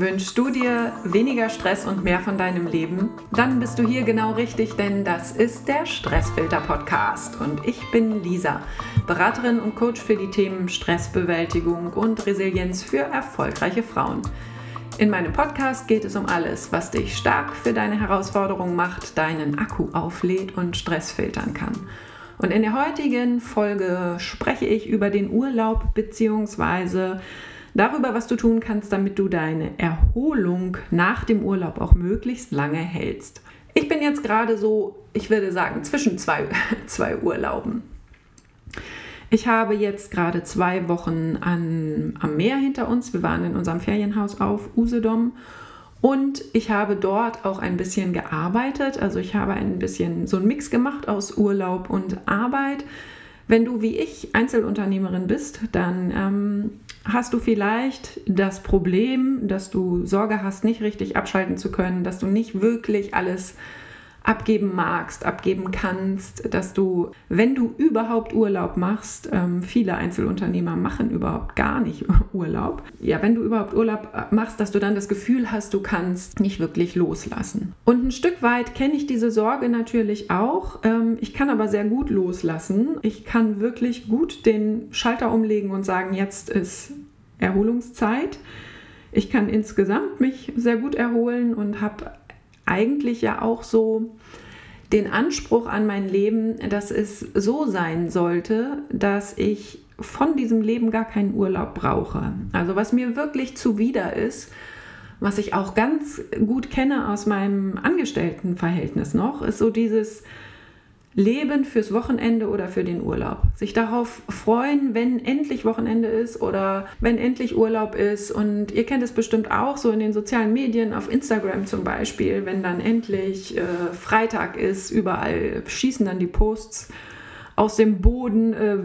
Wünschst du dir weniger Stress und mehr von deinem Leben? Dann bist du hier genau richtig, denn das ist der Stressfilter Podcast und ich bin Lisa, Beraterin und Coach für die Themen Stressbewältigung und Resilienz für erfolgreiche Frauen. In meinem Podcast geht es um alles, was dich stark für deine Herausforderungen macht, deinen Akku auflädt und Stress filtern kann. Und in der heutigen Folge spreche ich über den Urlaub bzw darüber, was du tun kannst, damit du deine Erholung nach dem Urlaub auch möglichst lange hältst. Ich bin jetzt gerade so, ich würde sagen, zwischen zwei, zwei Urlauben. Ich habe jetzt gerade zwei Wochen an, am Meer hinter uns. Wir waren in unserem Ferienhaus auf Usedom und ich habe dort auch ein bisschen gearbeitet. Also ich habe ein bisschen so einen Mix gemacht aus Urlaub und Arbeit. Wenn du wie ich Einzelunternehmerin bist, dann ähm, hast du vielleicht das Problem, dass du Sorge hast, nicht richtig abschalten zu können, dass du nicht wirklich alles abgeben magst, abgeben kannst, dass du, wenn du überhaupt Urlaub machst, ähm, viele Einzelunternehmer machen überhaupt gar nicht Urlaub. Ja, wenn du überhaupt Urlaub äh, machst, dass du dann das Gefühl hast, du kannst nicht wirklich loslassen. Und ein Stück weit kenne ich diese Sorge natürlich auch. Ähm, ich kann aber sehr gut loslassen. Ich kann wirklich gut den Schalter umlegen und sagen, jetzt ist Erholungszeit. Ich kann insgesamt mich sehr gut erholen und habe eigentlich ja auch so den Anspruch an mein Leben, dass es so sein sollte, dass ich von diesem Leben gar keinen Urlaub brauche. Also was mir wirklich zuwider ist, was ich auch ganz gut kenne aus meinem Angestelltenverhältnis noch, ist so dieses, Leben fürs Wochenende oder für den Urlaub. Sich darauf freuen, wenn endlich Wochenende ist oder wenn endlich Urlaub ist. Und ihr kennt es bestimmt auch so in den sozialen Medien, auf Instagram zum Beispiel, wenn dann endlich äh, Freitag ist, überall schießen dann die Posts aus dem Boden. Äh,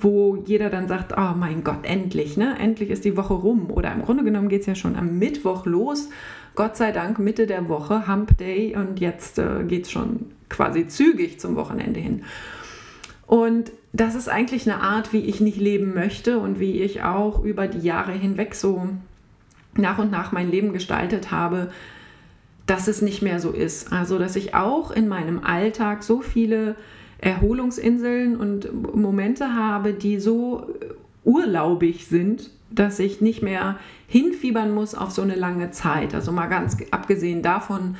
wo jeder dann sagt, oh mein Gott, endlich, ne? Endlich ist die Woche rum. Oder im Grunde genommen geht es ja schon am Mittwoch los. Gott sei Dank Mitte der Woche, Hump Day und jetzt äh, geht es schon quasi zügig zum Wochenende hin. Und das ist eigentlich eine Art, wie ich nicht leben möchte und wie ich auch über die Jahre hinweg so nach und nach mein Leben gestaltet habe, dass es nicht mehr so ist. Also, dass ich auch in meinem Alltag so viele Erholungsinseln und Momente habe, die so urlaubig sind, dass ich nicht mehr hinfiebern muss auf so eine lange Zeit. Also mal ganz abgesehen davon,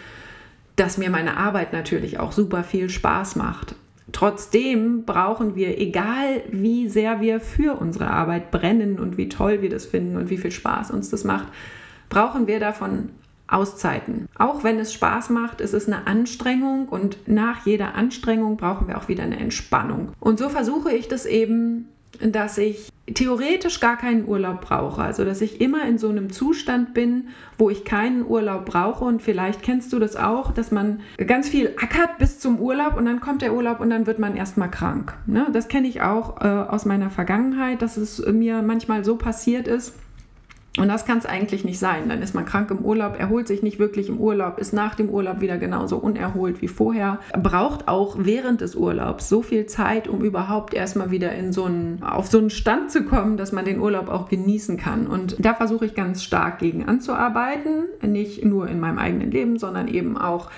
dass mir meine Arbeit natürlich auch super viel Spaß macht. Trotzdem brauchen wir, egal wie sehr wir für unsere Arbeit brennen und wie toll wir das finden und wie viel Spaß uns das macht, brauchen wir davon Auszeiten. Auch wenn es Spaß macht, ist es eine Anstrengung und nach jeder Anstrengung brauchen wir auch wieder eine Entspannung. Und so versuche ich das eben, dass ich theoretisch gar keinen Urlaub brauche. Also dass ich immer in so einem Zustand bin, wo ich keinen Urlaub brauche. Und vielleicht kennst du das auch, dass man ganz viel ackert bis zum Urlaub und dann kommt der Urlaub und dann wird man erstmal krank. Ne? Das kenne ich auch äh, aus meiner Vergangenheit, dass es mir manchmal so passiert ist und das kann es eigentlich nicht sein. Dann ist man krank im Urlaub, erholt sich nicht wirklich im Urlaub, ist nach dem Urlaub wieder genauso unerholt wie vorher. Braucht auch während des Urlaubs so viel Zeit, um überhaupt erstmal wieder in so einen, auf so einen Stand zu kommen, dass man den Urlaub auch genießen kann. Und da versuche ich ganz stark gegen anzuarbeiten. Nicht nur in meinem eigenen Leben, sondern eben auch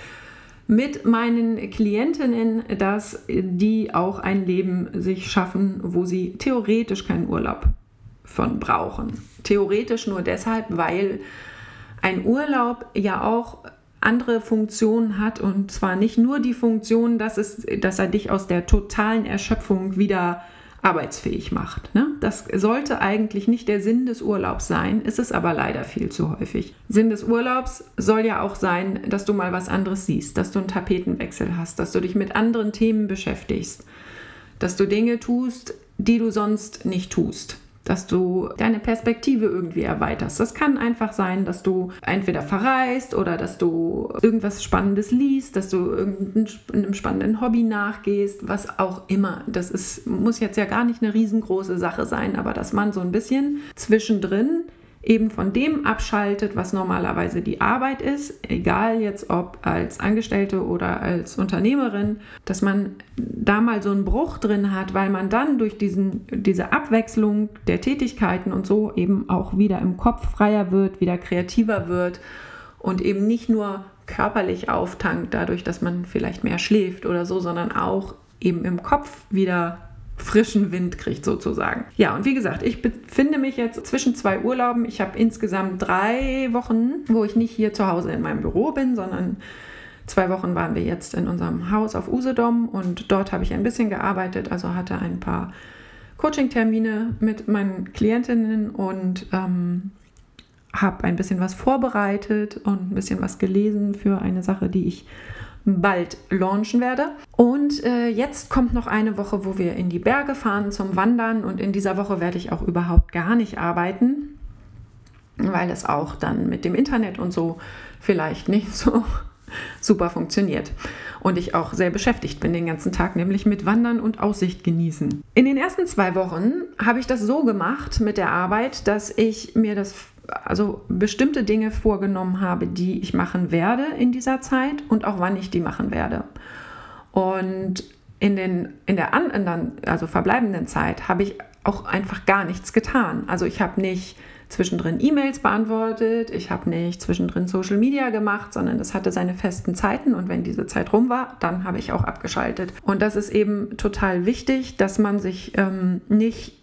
mit meinen Klientinnen, dass die auch ein Leben sich schaffen, wo sie theoretisch keinen Urlaub von brauchen. Theoretisch nur deshalb, weil ein Urlaub ja auch andere Funktionen hat und zwar nicht nur die Funktion, dass, es, dass er dich aus der totalen Erschöpfung wieder arbeitsfähig macht. Ne? Das sollte eigentlich nicht der Sinn des Urlaubs sein, ist es aber leider viel zu häufig. Sinn des Urlaubs soll ja auch sein, dass du mal was anderes siehst, dass du einen Tapetenwechsel hast, dass du dich mit anderen Themen beschäftigst, dass du Dinge tust, die du sonst nicht tust dass du deine Perspektive irgendwie erweiterst. Das kann einfach sein, dass du entweder verreist oder dass du irgendwas Spannendes liest, dass du irgendeinem spannenden Hobby nachgehst, was auch immer. Das ist, muss jetzt ja gar nicht eine riesengroße Sache sein, aber dass man so ein bisschen zwischendrin eben von dem abschaltet, was normalerweise die Arbeit ist, egal jetzt ob als Angestellte oder als Unternehmerin, dass man da mal so einen Bruch drin hat, weil man dann durch diesen, diese Abwechslung der Tätigkeiten und so eben auch wieder im Kopf freier wird, wieder kreativer wird und eben nicht nur körperlich auftankt, dadurch, dass man vielleicht mehr schläft oder so, sondern auch eben im Kopf wieder frischen Wind kriegt sozusagen. Ja, und wie gesagt, ich befinde mich jetzt zwischen zwei Urlauben. Ich habe insgesamt drei Wochen, wo ich nicht hier zu Hause in meinem Büro bin, sondern zwei Wochen waren wir jetzt in unserem Haus auf Usedom und dort habe ich ein bisschen gearbeitet, also hatte ein paar Coaching-Termine mit meinen Klientinnen und ähm, habe ein bisschen was vorbereitet und ein bisschen was gelesen für eine Sache, die ich bald launchen werde. Und äh, jetzt kommt noch eine Woche, wo wir in die Berge fahren zum Wandern und in dieser Woche werde ich auch überhaupt gar nicht arbeiten, weil es auch dann mit dem Internet und so vielleicht nicht so super funktioniert. Und ich auch sehr beschäftigt bin den ganzen Tag, nämlich mit Wandern und Aussicht genießen. In den ersten zwei Wochen habe ich das so gemacht mit der Arbeit, dass ich mir das also bestimmte Dinge vorgenommen habe, die ich machen werde in dieser Zeit und auch wann ich die machen werde. Und in, den, in der anderen, also verbleibenden Zeit habe ich auch einfach gar nichts getan. Also ich habe nicht zwischendrin E-Mails beantwortet, ich habe nicht zwischendrin Social Media gemacht, sondern das hatte seine festen Zeiten und wenn diese Zeit rum war, dann habe ich auch abgeschaltet. Und das ist eben total wichtig, dass man sich ähm, nicht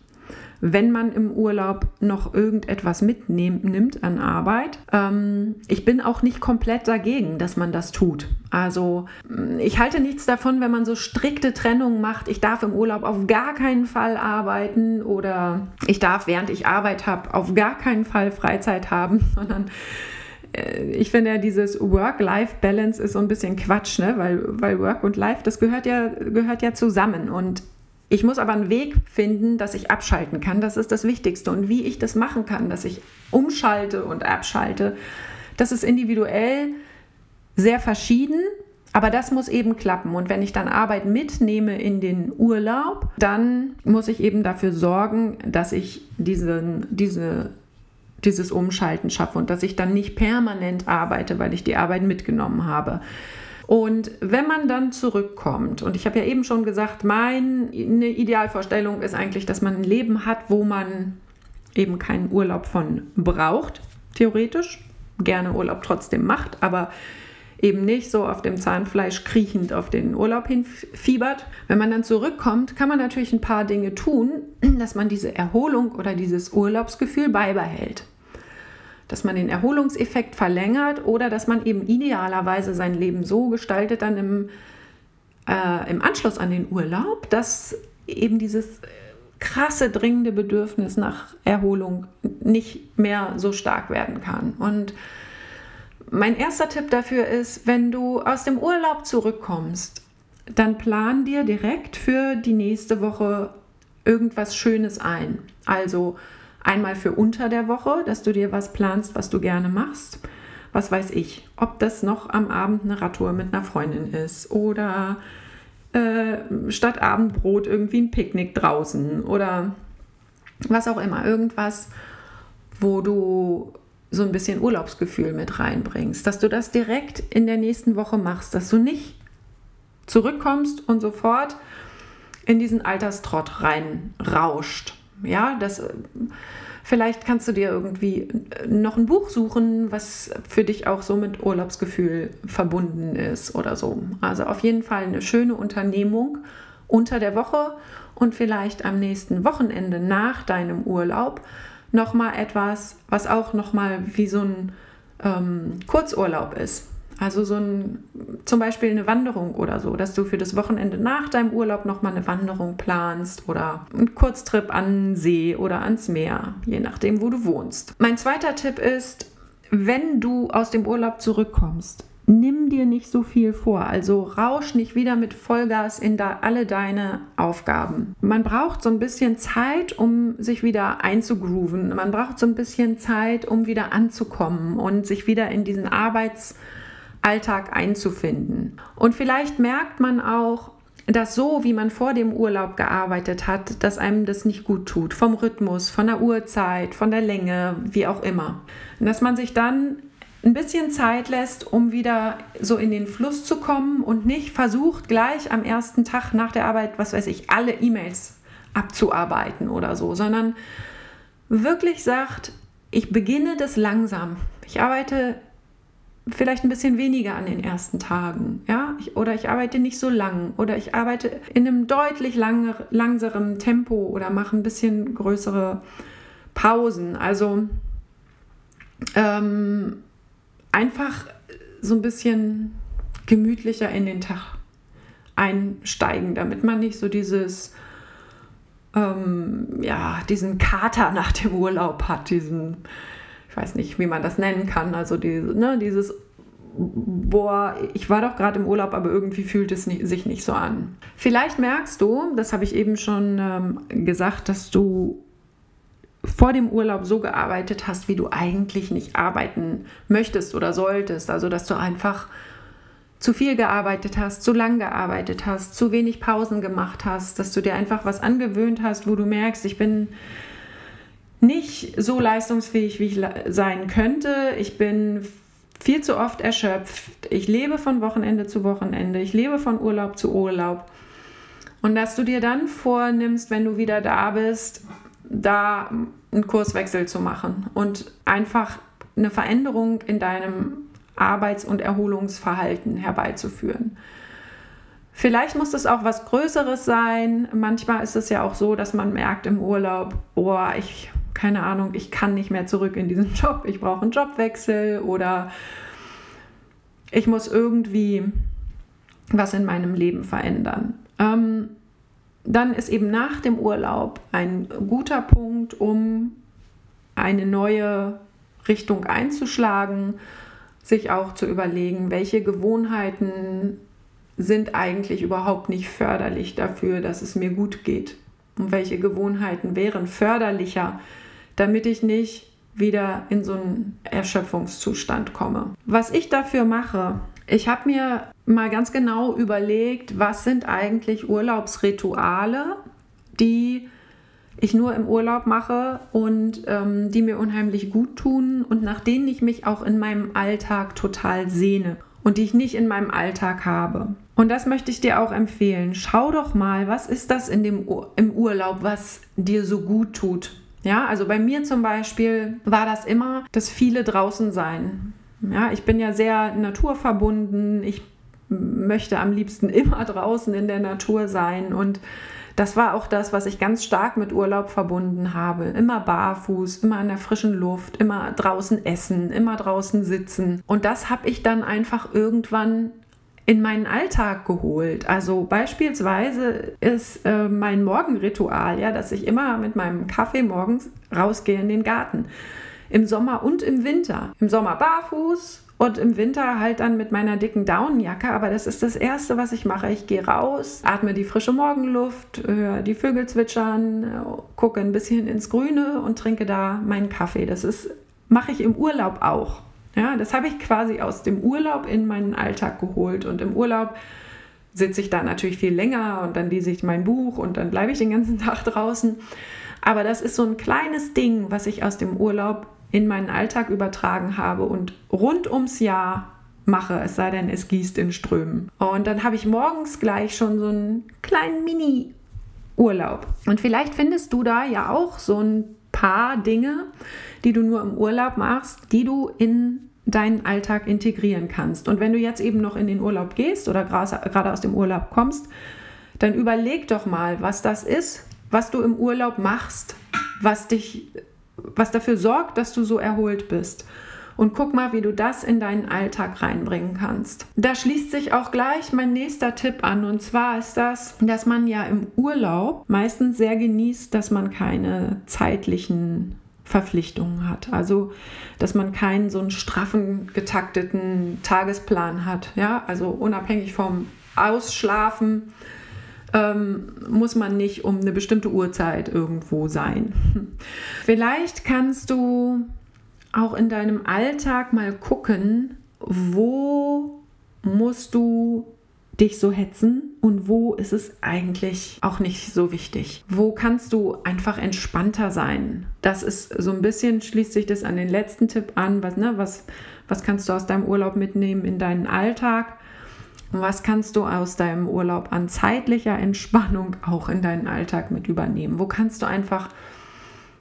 wenn man im Urlaub noch irgendetwas mitnimmt an Arbeit. Ähm, ich bin auch nicht komplett dagegen, dass man das tut. Also mm, ich halte nichts davon, wenn man so strikte Trennungen macht. Ich darf im Urlaub auf gar keinen Fall arbeiten oder ich darf, während ich Arbeit habe, auf gar keinen Fall Freizeit haben, sondern äh, ich finde ja, dieses Work-Life-Balance ist so ein bisschen Quatsch, ne? weil, weil Work und Life, das gehört ja, gehört ja zusammen. Und ich muss aber einen Weg finden, dass ich abschalten kann. Das ist das Wichtigste. Und wie ich das machen kann, dass ich umschalte und abschalte, das ist individuell sehr verschieden. Aber das muss eben klappen. Und wenn ich dann Arbeit mitnehme in den Urlaub, dann muss ich eben dafür sorgen, dass ich diesen, diese, dieses Umschalten schaffe und dass ich dann nicht permanent arbeite, weil ich die Arbeit mitgenommen habe. Und wenn man dann zurückkommt, und ich habe ja eben schon gesagt, meine Idealvorstellung ist eigentlich, dass man ein Leben hat, wo man eben keinen Urlaub von braucht, theoretisch, gerne Urlaub trotzdem macht, aber eben nicht so auf dem Zahnfleisch kriechend auf den Urlaub hinfiebert. Wenn man dann zurückkommt, kann man natürlich ein paar Dinge tun, dass man diese Erholung oder dieses Urlaubsgefühl beibehält dass man den Erholungseffekt verlängert oder dass man eben idealerweise sein Leben so gestaltet dann im, äh, im Anschluss an den Urlaub, dass eben dieses krasse dringende Bedürfnis nach Erholung nicht mehr so stark werden kann. Und mein erster Tipp dafür ist, wenn du aus dem Urlaub zurückkommst, dann plan dir direkt für die nächste Woche irgendwas Schönes ein. Also Einmal für unter der Woche, dass du dir was planst, was du gerne machst. Was weiß ich, ob das noch am Abend eine Radtour mit einer Freundin ist oder äh, statt Abendbrot irgendwie ein Picknick draußen oder was auch immer. Irgendwas, wo du so ein bisschen Urlaubsgefühl mit reinbringst, dass du das direkt in der nächsten Woche machst, dass du nicht zurückkommst und sofort in diesen Alterstrott reinrauscht. Ja, das vielleicht kannst du dir irgendwie noch ein Buch suchen, was für dich auch so mit Urlaubsgefühl verbunden ist oder so. Also auf jeden Fall eine schöne Unternehmung unter der Woche und vielleicht am nächsten Wochenende nach deinem Urlaub noch mal etwas, was auch noch mal wie so ein ähm, Kurzurlaub ist. Also so ein, zum Beispiel eine Wanderung oder so, dass du für das Wochenende nach deinem Urlaub nochmal eine Wanderung planst oder einen Kurztrip an den See oder ans Meer, je nachdem, wo du wohnst. Mein zweiter Tipp ist, wenn du aus dem Urlaub zurückkommst, nimm dir nicht so viel vor. Also rausch nicht wieder mit Vollgas in da alle deine Aufgaben. Man braucht so ein bisschen Zeit, um sich wieder einzugrooven. Man braucht so ein bisschen Zeit, um wieder anzukommen und sich wieder in diesen Arbeits- Alltag einzufinden. Und vielleicht merkt man auch, dass so, wie man vor dem Urlaub gearbeitet hat, dass einem das nicht gut tut. Vom Rhythmus, von der Uhrzeit, von der Länge, wie auch immer. Und dass man sich dann ein bisschen Zeit lässt, um wieder so in den Fluss zu kommen und nicht versucht, gleich am ersten Tag nach der Arbeit, was weiß ich, alle E-Mails abzuarbeiten oder so, sondern wirklich sagt, ich beginne das langsam. Ich arbeite vielleicht ein bisschen weniger an den ersten Tagen, ja, ich, oder ich arbeite nicht so lang oder ich arbeite in einem deutlich langer, langsameren Tempo oder mache ein bisschen größere Pausen. Also ähm, einfach so ein bisschen gemütlicher in den Tag einsteigen, damit man nicht so dieses ähm, ja, diesen Kater nach dem Urlaub hat, diesen weiß nicht, wie man das nennen kann. Also diese, ne, dieses, boah, ich war doch gerade im Urlaub, aber irgendwie fühlt es nicht, sich nicht so an. Vielleicht merkst du, das habe ich eben schon ähm, gesagt, dass du vor dem Urlaub so gearbeitet hast, wie du eigentlich nicht arbeiten möchtest oder solltest. Also dass du einfach zu viel gearbeitet hast, zu lang gearbeitet hast, zu wenig Pausen gemacht hast, dass du dir einfach was angewöhnt hast, wo du merkst, ich bin nicht so leistungsfähig, wie ich sein könnte. Ich bin viel zu oft erschöpft. Ich lebe von Wochenende zu Wochenende. Ich lebe von Urlaub zu Urlaub. Und dass du dir dann vornimmst, wenn du wieder da bist, da einen Kurswechsel zu machen und einfach eine Veränderung in deinem Arbeits- und Erholungsverhalten herbeizuführen. Vielleicht muss es auch was Größeres sein. Manchmal ist es ja auch so, dass man merkt im Urlaub, oh, ich keine Ahnung, ich kann nicht mehr zurück in diesen Job, ich brauche einen Jobwechsel oder ich muss irgendwie was in meinem Leben verändern. Ähm, dann ist eben nach dem Urlaub ein guter Punkt, um eine neue Richtung einzuschlagen, sich auch zu überlegen, welche Gewohnheiten sind eigentlich überhaupt nicht förderlich dafür, dass es mir gut geht und welche Gewohnheiten wären förderlicher damit ich nicht wieder in so einen Erschöpfungszustand komme. Was ich dafür mache, ich habe mir mal ganz genau überlegt, was sind eigentlich Urlaubsrituale, die ich nur im Urlaub mache und ähm, die mir unheimlich gut tun und nach denen ich mich auch in meinem Alltag total sehne und die ich nicht in meinem Alltag habe. Und das möchte ich dir auch empfehlen. Schau doch mal, was ist das in dem im Urlaub, was dir so gut tut. Ja, also bei mir zum Beispiel war das immer das viele draußen sein. Ja, ich bin ja sehr naturverbunden. Ich möchte am liebsten immer draußen in der Natur sein und das war auch das, was ich ganz stark mit Urlaub verbunden habe. Immer barfuß, immer in der frischen Luft, immer draußen essen, immer draußen sitzen. Und das habe ich dann einfach irgendwann in meinen Alltag geholt. Also beispielsweise ist äh, mein Morgenritual, ja, dass ich immer mit meinem Kaffee morgens rausgehe in den Garten. Im Sommer und im Winter. Im Sommer barfuß und im Winter halt dann mit meiner dicken Daunenjacke. Aber das ist das Erste, was ich mache. Ich gehe raus, atme die frische Morgenluft, höre die Vögel zwitschern, gucke ein bisschen ins Grüne und trinke da meinen Kaffee. Das ist mache ich im Urlaub auch. Ja, das habe ich quasi aus dem Urlaub in meinen Alltag geholt. Und im Urlaub sitze ich da natürlich viel länger und dann lese ich mein Buch und dann bleibe ich den ganzen Tag draußen. Aber das ist so ein kleines Ding, was ich aus dem Urlaub in meinen Alltag übertragen habe und rund ums Jahr mache, es sei denn, es gießt in Strömen. Und dann habe ich morgens gleich schon so einen kleinen Mini-Urlaub. Und vielleicht findest du da ja auch so ein paar Dinge, die du nur im Urlaub machst, die du in deinen Alltag integrieren kannst. Und wenn du jetzt eben noch in den Urlaub gehst oder gerade aus dem Urlaub kommst, dann überleg doch mal, was das ist, was du im Urlaub machst, was dich, was dafür sorgt, dass du so erholt bist. Und guck mal, wie du das in deinen Alltag reinbringen kannst. Da schließt sich auch gleich mein nächster Tipp an. Und zwar ist das, dass man ja im Urlaub meistens sehr genießt, dass man keine zeitlichen Verpflichtungen hat. Also, dass man keinen so einen straffen, getakteten Tagesplan hat. Ja, also unabhängig vom Ausschlafen ähm, muss man nicht um eine bestimmte Uhrzeit irgendwo sein. Vielleicht kannst du auch in deinem Alltag mal gucken, wo musst du dich so hetzen und wo ist es eigentlich auch nicht so wichtig? Wo kannst du einfach entspannter sein? Das ist so ein bisschen, schließt sich das an den letzten Tipp an, was, ne, was, was kannst du aus deinem Urlaub mitnehmen in deinen Alltag? Und was kannst du aus deinem Urlaub an zeitlicher Entspannung auch in deinen Alltag mit übernehmen? Wo kannst du einfach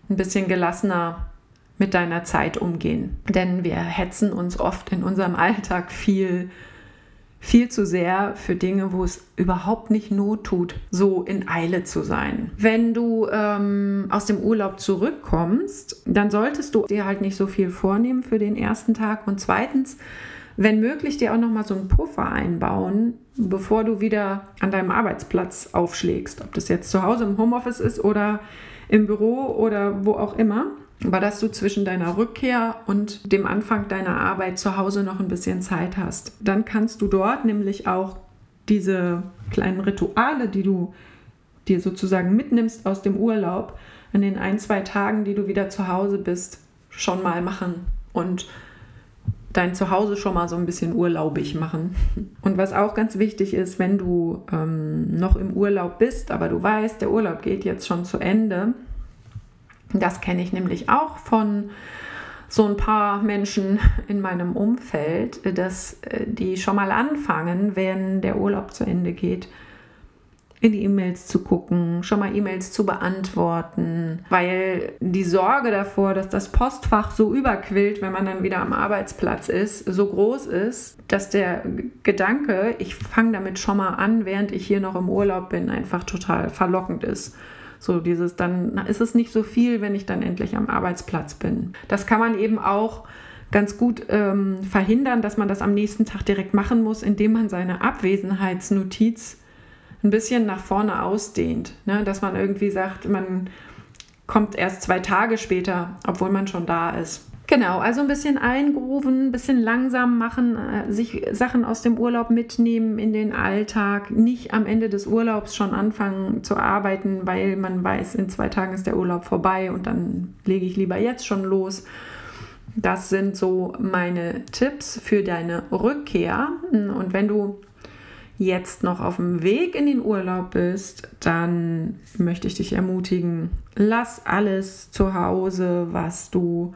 ein bisschen gelassener mit deiner Zeit umgehen? Denn wir hetzen uns oft in unserem Alltag viel viel zu sehr für Dinge, wo es überhaupt nicht Not tut, so in Eile zu sein. Wenn du ähm, aus dem Urlaub zurückkommst, dann solltest du dir halt nicht so viel vornehmen für den ersten Tag und zweitens, wenn möglich, dir auch noch mal so einen Puffer einbauen, bevor du wieder an deinem Arbeitsplatz aufschlägst, ob das jetzt zu Hause im Homeoffice ist oder im Büro oder wo auch immer aber dass du zwischen deiner Rückkehr und dem Anfang deiner Arbeit zu Hause noch ein bisschen Zeit hast. Dann kannst du dort nämlich auch diese kleinen Rituale, die du dir sozusagen mitnimmst aus dem Urlaub, an den ein, zwei Tagen, die du wieder zu Hause bist, schon mal machen und dein Zuhause schon mal so ein bisschen urlaubig machen. Und was auch ganz wichtig ist, wenn du ähm, noch im Urlaub bist, aber du weißt, der Urlaub geht jetzt schon zu Ende, das kenne ich nämlich auch von so ein paar Menschen in meinem Umfeld, dass äh, die schon mal anfangen, wenn der Urlaub zu Ende geht, in die E-Mails zu gucken, schon mal E-Mails zu beantworten, weil die Sorge davor, dass das Postfach so überquillt, wenn man dann wieder am Arbeitsplatz ist, so groß ist, dass der Gedanke, ich fange damit schon mal an, während ich hier noch im Urlaub bin, einfach total verlockend ist. So dieses, dann ist es nicht so viel, wenn ich dann endlich am Arbeitsplatz bin. Das kann man eben auch ganz gut ähm, verhindern, dass man das am nächsten Tag direkt machen muss, indem man seine Abwesenheitsnotiz ein bisschen nach vorne ausdehnt. Ne? Dass man irgendwie sagt, man kommt erst zwei Tage später, obwohl man schon da ist. Genau, also ein bisschen eingrooven, ein bisschen langsam machen, äh, sich Sachen aus dem Urlaub mitnehmen in den Alltag, nicht am Ende des Urlaubs schon anfangen zu arbeiten, weil man weiß, in zwei Tagen ist der Urlaub vorbei und dann lege ich lieber jetzt schon los. Das sind so meine Tipps für deine Rückkehr. Und wenn du jetzt noch auf dem Weg in den Urlaub bist, dann möchte ich dich ermutigen, lass alles zu Hause, was du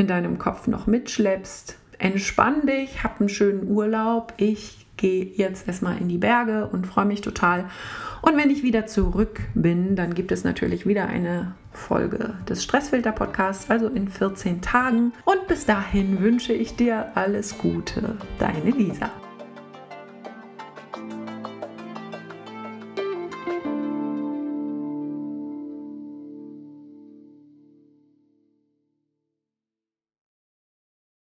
in deinem Kopf noch mitschleppst. Entspann dich, hab einen schönen Urlaub. Ich gehe jetzt erstmal in die Berge und freue mich total. Und wenn ich wieder zurück bin, dann gibt es natürlich wieder eine Folge des Stressfilter Podcasts, also in 14 Tagen. Und bis dahin wünsche ich dir alles Gute. Deine Lisa.